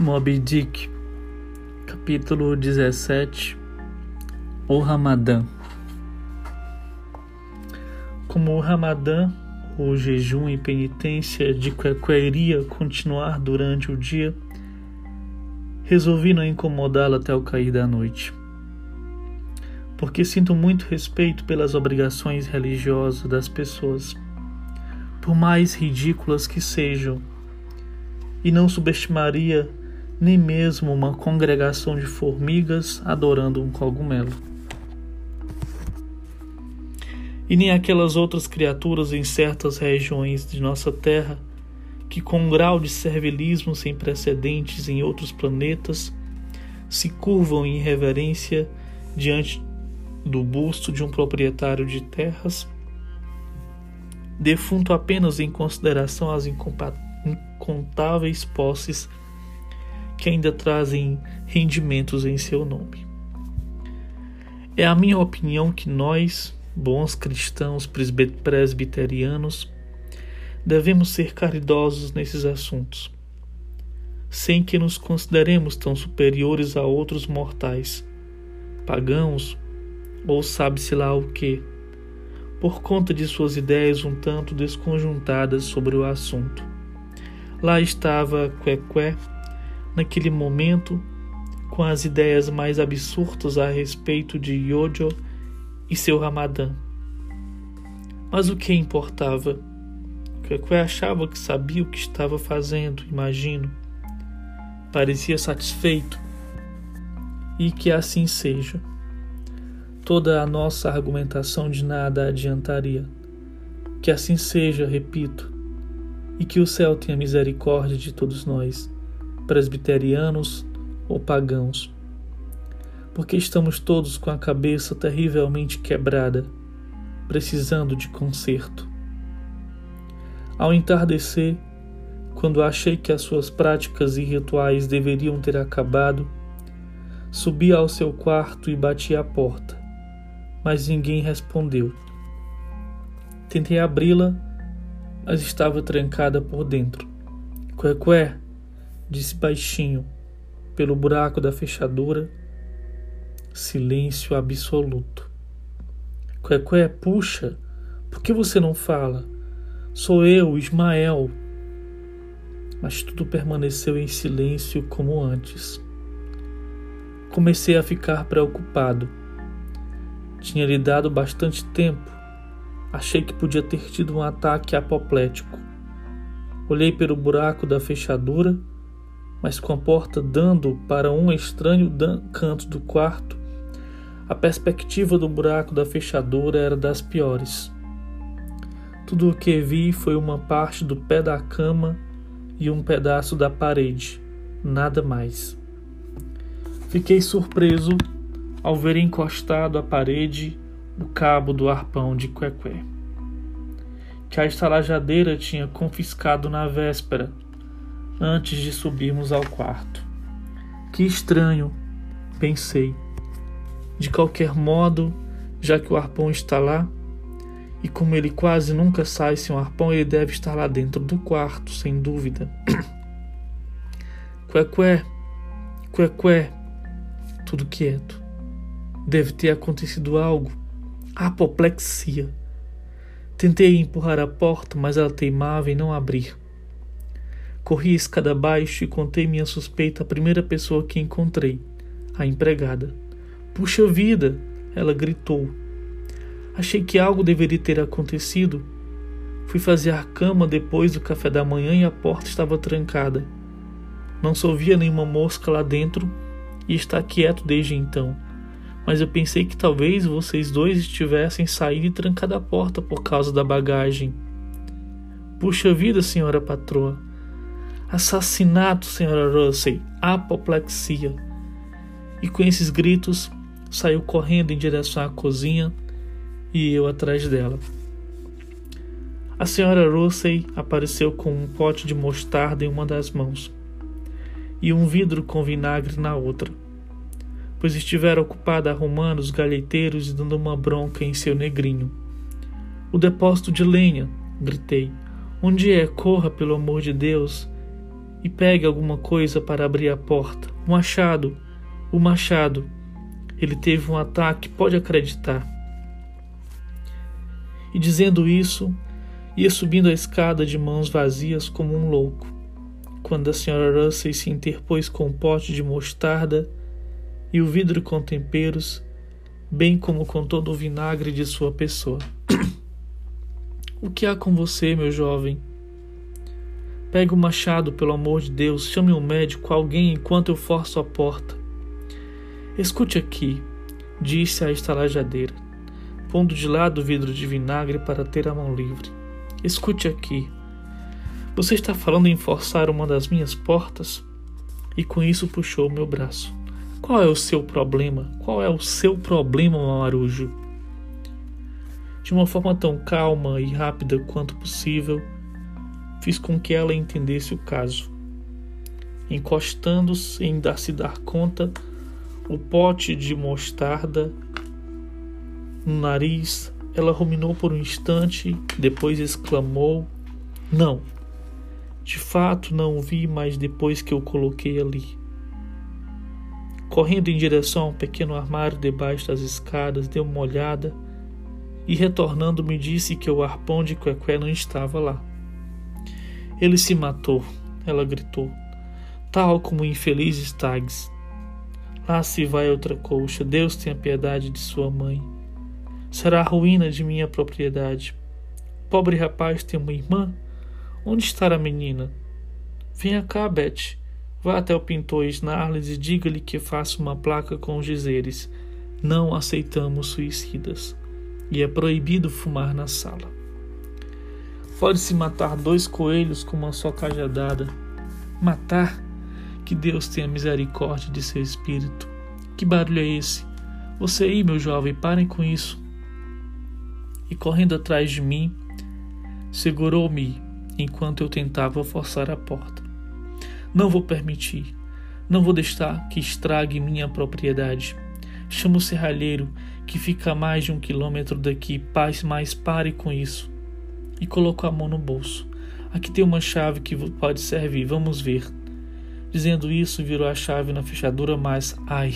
Moby Dick, capítulo 17 O Ramadã. Como o Ramadã, o jejum e penitência de Quequé continuar durante o dia, resolvi não incomodá-lo até o cair da noite. Porque sinto muito respeito pelas obrigações religiosas das pessoas, por mais ridículas que sejam, e não subestimaria nem mesmo uma congregação de formigas adorando um cogumelo. E nem aquelas outras criaturas em certas regiões de nossa Terra que, com um grau de servilismo sem precedentes em outros planetas, se curvam em reverência diante do busto de um proprietário de terras, defunto apenas em consideração às incontáveis posses que ainda trazem rendimentos em seu nome. É a minha opinião que nós, bons cristãos presbiterianos, devemos ser caridosos nesses assuntos, sem que nos consideremos tão superiores a outros mortais, pagãos ou sabe-se lá o que, por conta de suas ideias um tanto desconjuntadas sobre o assunto. Lá estava Quequé naquele momento com as ideias mais absurdas a respeito de Yojo e seu Ramadã. Mas o que importava? Quequé achava que sabia o que estava fazendo, imagino. Parecia satisfeito. E que assim seja. Toda a nossa argumentação de nada adiantaria. Que assim seja, repito, e que o céu tenha misericórdia de todos nós presbiterianos ou pagãos, porque estamos todos com a cabeça terrivelmente quebrada, precisando de conserto. Ao entardecer, quando achei que as suas práticas e rituais deveriam ter acabado, subi ao seu quarto e bati à porta, mas ninguém respondeu. Tentei abri-la, mas estava trancada por dentro. Quequé, disse baixinho, pelo buraco da fechadura, silêncio absoluto. Quequé, puxa, por que você não fala? Sou eu, Ismael. Mas tudo permaneceu em silêncio como antes. Comecei a ficar preocupado. Tinha lhe dado bastante tempo. Achei que podia ter tido um ataque apoplético. Olhei pelo buraco da fechadura mas com a porta dando para um estranho canto do quarto, a perspectiva do buraco da fechadura era das piores. Tudo o que vi foi uma parte do pé da cama e um pedaço da parede, nada mais. Fiquei surpreso ao ver encostado à parede o cabo do arpão de Quequé, que a estalajadeira tinha confiscado na véspera antes de subirmos ao quarto. Que estranho, pensei. De qualquer modo, já que o arpão está lá, e como ele quase nunca sai sem um arpão, ele deve estar lá dentro do quarto, sem dúvida. Quequé, quequé, tudo quieto. Deve ter acontecido algo. Apoplexia. Tentei empurrar a porta, mas ela teimava em não abrir. Corri escada abaixo e contei minha suspeita à primeira pessoa que encontrei, a empregada. Puxa vida! Ela gritou. Achei que algo deveria ter acontecido. Fui fazer a cama depois do café da manhã e a porta estava trancada. Não se ouvia nenhuma mosca lá dentro e está quieto desde então. Mas eu pensei que talvez vocês dois estivessem saído e trancado a porta por causa da bagagem. Puxa vida, senhora patroa. Assassinato, senhora Russell, apoplexia. E com esses gritos, saiu correndo em direção à cozinha e eu atrás dela. A senhora Russell apareceu com um pote de mostarda em uma das mãos e um vidro com vinagre na outra, pois estivera ocupada arrumando os galheteiros e dando uma bronca em seu negrinho. O depósito de lenha, gritei. Onde é? Corra, pelo amor de Deus! E pegue alguma coisa para abrir a porta. O machado, o machado. Ele teve um ataque, pode acreditar. E dizendo isso, ia subindo a escada de mãos vazias como um louco, quando a senhora Russell se interpôs com um pote de mostarda e o vidro com temperos, bem como com todo o vinagre de sua pessoa. o que há com você, meu jovem? Pegue o machado, pelo amor de Deus, chame um médico, alguém, enquanto eu forço a porta. Escute aqui, disse a estalajadeira, pondo de lado o vidro de vinagre para ter a mão livre. Escute aqui. Você está falando em forçar uma das minhas portas? E com isso puxou o meu braço. Qual é o seu problema? Qual é o seu problema, Mamarujo? De uma forma tão calma e rápida quanto possível, fiz com que ela entendesse o caso. Encostando-se em dar se dar conta, o pote de mostarda no nariz, ela ruminou por um instante, depois exclamou: Não, de fato não vi mais depois que eu coloquei ali. Correndo em direção a um pequeno armário debaixo das escadas, deu uma olhada e, retornando, me disse que o arpão de Quequé não estava lá. Ele se matou, ela gritou, tal como o infeliz Stags. Lá se vai outra colcha, Deus tenha piedade de sua mãe. Será a ruína de minha propriedade. Pobre rapaz tem uma irmã? Onde está a menina? Venha cá, Beth. Vá até o pintor Snarles e diga-lhe que faça uma placa com os dizeres: Não aceitamos suicidas. E é proibido fumar na sala. Pode-se matar dois coelhos com uma só cajadada. Matar? Que Deus tenha misericórdia de seu espírito. Que barulho é esse? Você aí, meu jovem, parem com isso. E correndo atrás de mim, segurou-me enquanto eu tentava forçar a porta. Não vou permitir. Não vou deixar que estrague minha propriedade. Chama o serralheiro, que fica a mais de um quilômetro daqui. Paz, mas pare com isso e colocou a mão no bolso. Aqui tem uma chave que pode servir, vamos ver. Dizendo isso, virou a chave na fechadura, mas ai!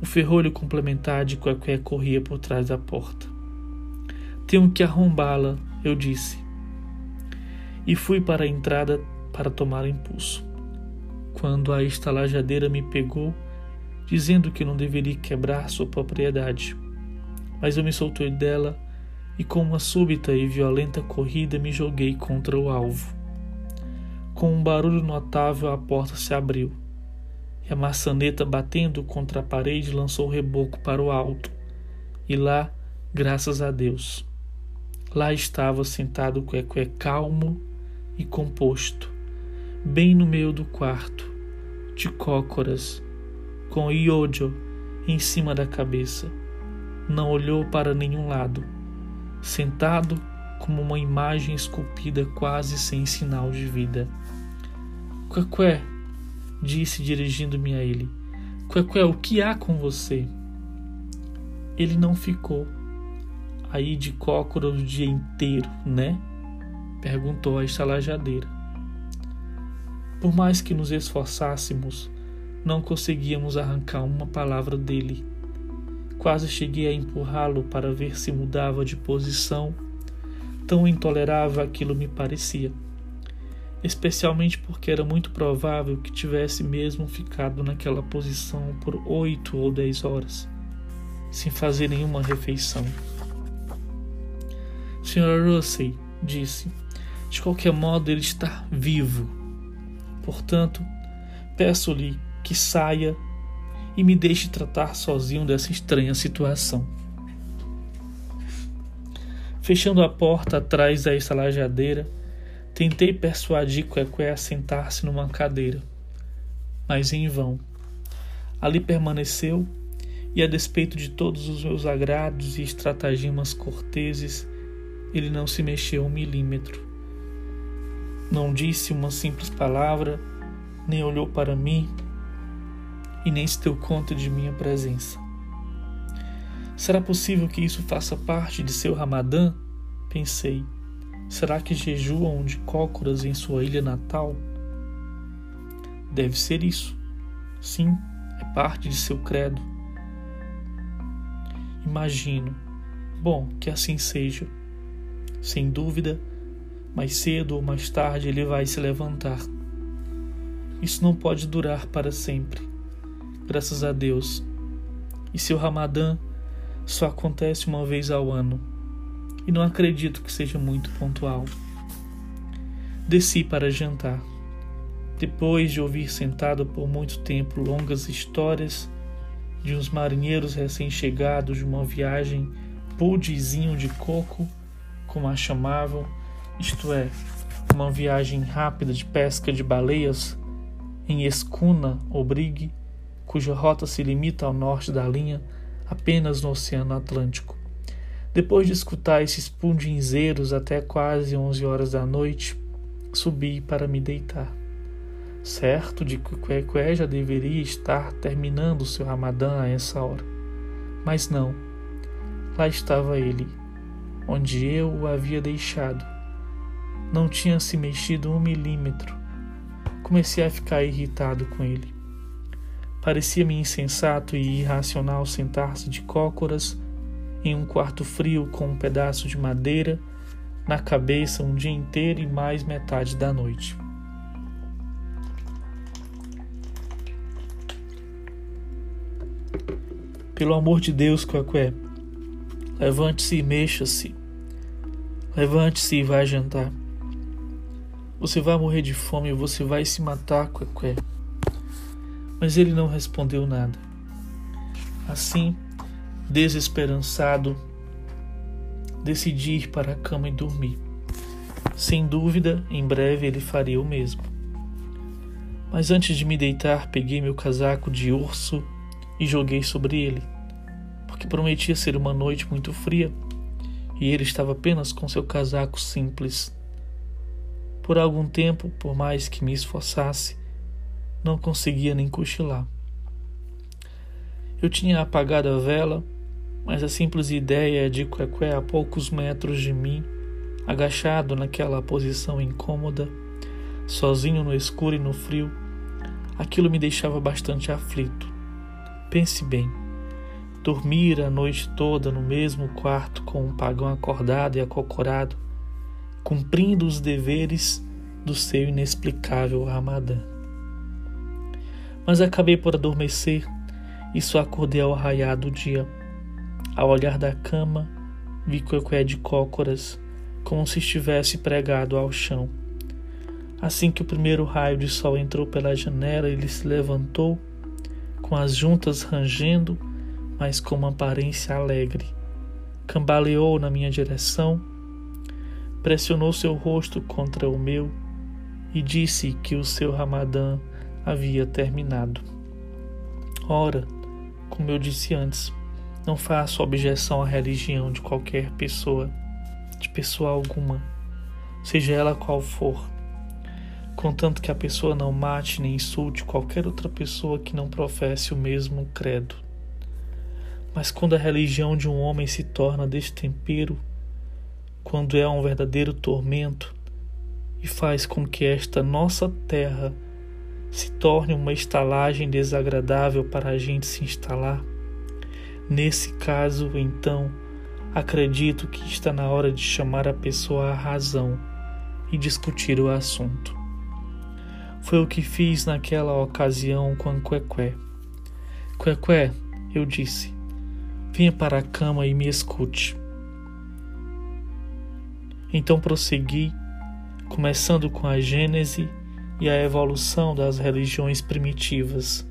O ferrolho complementar de qualquer corria por trás da porta. Tenho que arrombá-la, eu disse. E fui para a entrada para tomar impulso. Quando a estalajadeira me pegou, dizendo que não deveria quebrar sua propriedade. Mas eu me soltei dela e com uma súbita e violenta corrida me joguei contra o alvo. Com um barulho notável, a porta se abriu e a maçaneta, batendo contra a parede, lançou o reboco para o alto. E lá, graças a Deus, lá estava sentado o Quequé calmo e composto, bem no meio do quarto, de cócoras, com Iojo em cima da cabeça. Não olhou para nenhum lado sentado como uma imagem esculpida quase sem sinal de vida. Quequé, disse dirigindo-me a ele. Quequé, o que há com você? Ele não ficou aí de cócora o dia inteiro, né? Perguntou a estalajadeira. Por mais que nos esforçássemos, não conseguíamos arrancar uma palavra dele. Quase cheguei a empurrá-lo para ver se mudava de posição. Tão intolerável aquilo me parecia. Especialmente porque era muito provável que tivesse mesmo ficado naquela posição por oito ou dez horas, sem fazer nenhuma refeição. Sr. Russell disse, de qualquer modo ele está vivo. Portanto, peço-lhe que saia e me deixe tratar sozinho dessa estranha situação. Fechando a porta atrás da estalajadeira, tentei persuadir Quequé a sentar-se numa cadeira, mas em vão. Ali permaneceu e, a despeito de todos os meus agrados e estratagemas corteses, ele não se mexeu um milímetro. Não disse uma simples palavra, nem olhou para mim, e nem se deu conta de minha presença. Será possível que isso faça parte de seu Ramadã? Pensei. Será que jejuam de cócoras em sua ilha natal? deve ser isso. Sim, é parte de seu credo. Imagino. Bom, que assim seja. Sem dúvida, mais cedo ou mais tarde ele vai se levantar. Isso não pode durar para sempre. Graças a Deus. E seu Ramadã só acontece uma vez ao ano. E não acredito que seja muito pontual. Desci para jantar. Depois de ouvir sentado por muito tempo longas histórias de uns marinheiros recém-chegados de uma viagem pudizinho de coco, como a chamavam, isto é, uma viagem rápida de pesca de baleias em escuna ou brigue, cuja rota se limita ao norte da linha, apenas no Oceano Atlântico. Depois de escutar esses pundinzeiros até quase onze horas da noite, subi para me deitar. Certo de que Quequé já deveria estar terminando seu ramadã a essa hora. Mas não. Lá estava ele, onde eu o havia deixado. Não tinha se mexido um milímetro. Comecei a ficar irritado com ele. Parecia-me insensato e irracional sentar-se de cócoras em um quarto frio com um pedaço de madeira na cabeça um dia inteiro e mais metade da noite. Pelo amor de Deus, Quaqué, levante-se e mexa-se. Levante-se e vá jantar. Você vai morrer de fome você vai se matar, Quaqué. Mas ele não respondeu nada. Assim, desesperançado, decidi ir para a cama e dormir. Sem dúvida, em breve ele faria o mesmo. Mas antes de me deitar, peguei meu casaco de urso e joguei sobre ele, porque prometia ser uma noite muito fria e ele estava apenas com seu casaco simples. Por algum tempo, por mais que me esforçasse, não conseguia nem cochilar. Eu tinha apagado a vela mas a simples ideia de Quequé a poucos metros de mim, agachado naquela posição incômoda, sozinho no escuro e no frio, aquilo me deixava bastante aflito. Pense bem, dormir a noite toda no mesmo quarto com um pagão acordado e acocorado, cumprindo os deveres do seu inexplicável Ramadã. Mas acabei por adormecer e só acordei ao raiar do dia ao olhar da cama, vi Coecué de cócoras, como se estivesse pregado ao chão. Assim que o primeiro raio de sol entrou pela janela, ele se levantou, com as juntas rangendo, mas com uma aparência alegre. Cambaleou na minha direção, pressionou seu rosto contra o meu e disse que o seu ramadã havia terminado. Ora, como eu disse antes, não faço objeção à religião de qualquer pessoa, de pessoa alguma, seja ela qual for, contanto que a pessoa não mate nem insulte qualquer outra pessoa que não professe o mesmo credo. Mas quando a religião de um homem se torna destempero, quando é um verdadeiro tormento e faz com que esta nossa terra se torne uma estalagem desagradável para a gente se instalar, Nesse caso, então, acredito que está na hora de chamar a pessoa à razão e discutir o assunto. Foi o que fiz naquela ocasião com Quequé. Quequé, eu disse, venha para a cama e me escute. Então prossegui, começando com a gênese e a evolução das religiões primitivas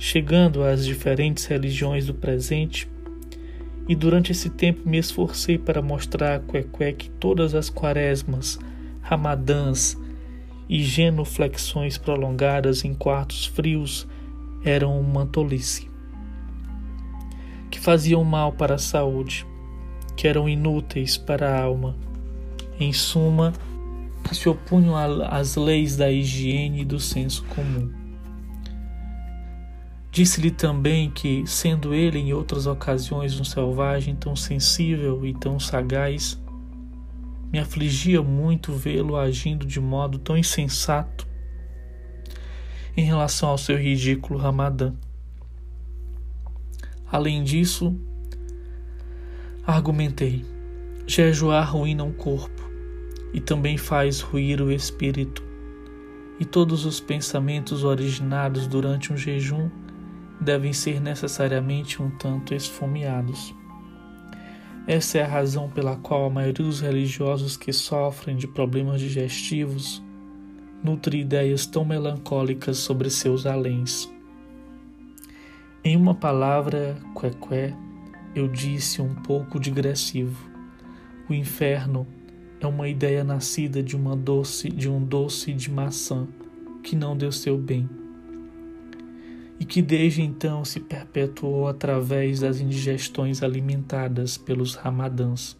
chegando às diferentes religiões do presente, e durante esse tempo me esforcei para mostrar a Quequé que todas as quaresmas, ramadãs e genuflexões prolongadas em quartos frios eram uma tolice, que faziam mal para a saúde, que eram inúteis para a alma, em suma, se opunham às leis da higiene e do senso comum. Disse-lhe também que, sendo ele em outras ocasiões um selvagem tão sensível e tão sagaz, me afligia muito vê-lo agindo de modo tão insensato. em relação ao seu ridículo Ramadã. Além disso, argumentei: jejuar ruína o corpo e também faz ruir o espírito, e todos os pensamentos originados durante um jejum devem ser necessariamente um tanto esfomeados. Essa é a razão pela qual a maioria dos religiosos que sofrem de problemas digestivos nutre ideias tão melancólicas sobre seus aléns. Em uma palavra, quequé, eu disse um pouco digressivo. O inferno é uma ideia nascida de uma doce de um doce de maçã que não deu seu bem e que desde então se perpetuou através das indigestões alimentadas pelos ramadãs.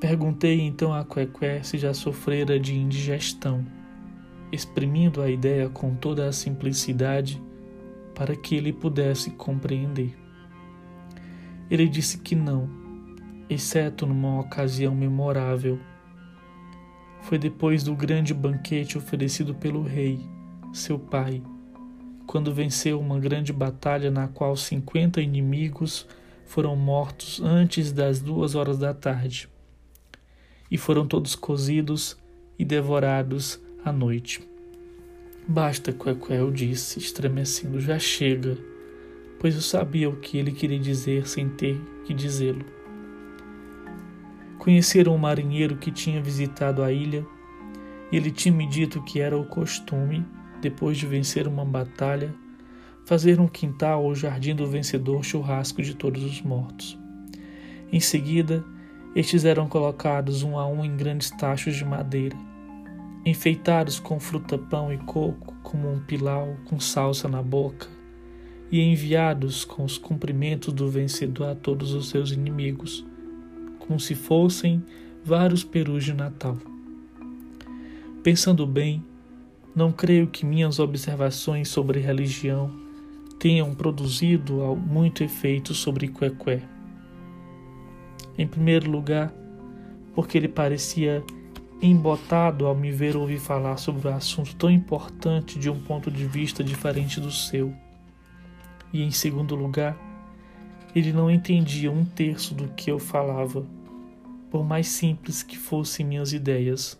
Perguntei então a Quequé se já sofrera de indigestão, exprimindo a ideia com toda a simplicidade para que ele pudesse compreender. Ele disse que não, exceto numa ocasião memorável. Foi depois do grande banquete oferecido pelo rei, seu pai, quando venceu uma grande batalha na qual cinquenta inimigos foram mortos antes das duas horas da tarde, e foram todos cozidos e devorados à noite. Basta, Quequel disse, estremecendo, já chega, pois eu sabia o que ele queria dizer sem ter que dizê-lo. Conheceram um marinheiro que tinha visitado a ilha ele tinha me dito que era o costume, depois de vencer uma batalha, fazer um quintal ou jardim do vencedor churrasco de todos os mortos. Em seguida, estes eram colocados um a um em grandes tachos de madeira enfeitados com fruta-pão e coco, como um pilau com salsa na boca, e enviados com os cumprimentos do vencedor a todos os seus inimigos, como se fossem vários perus de Natal. Pensando bem, não creio que minhas observações sobre religião tenham produzido muito efeito sobre Quequé. Em primeiro lugar, porque ele parecia embotado ao me ver ouvir falar sobre um assunto tão importante de um ponto de vista diferente do seu. E em segundo lugar, ele não entendia um terço do que eu falava, por mais simples que fossem minhas ideias.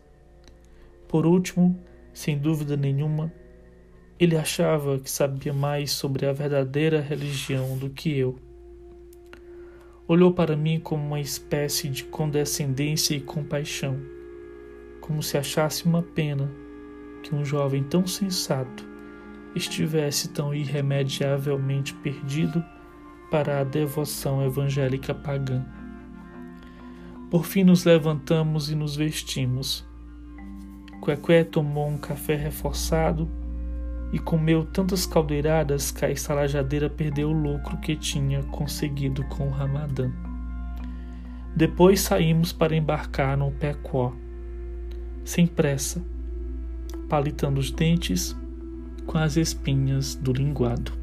Por último, sem dúvida nenhuma, ele achava que sabia mais sobre a verdadeira religião do que eu. Olhou para mim com uma espécie de condescendência e compaixão como se achasse uma pena que um jovem tão sensato estivesse tão irremediavelmente perdido para a devoção evangélica pagã. Por fim nos levantamos e nos vestimos. Quequé tomou um café reforçado e comeu tantas caldeiradas que a estalajadeira perdeu o lucro que tinha conseguido com o Ramadã. Depois saímos para embarcar no Pequó sem pressa, palitando os dentes com as espinhas do linguado.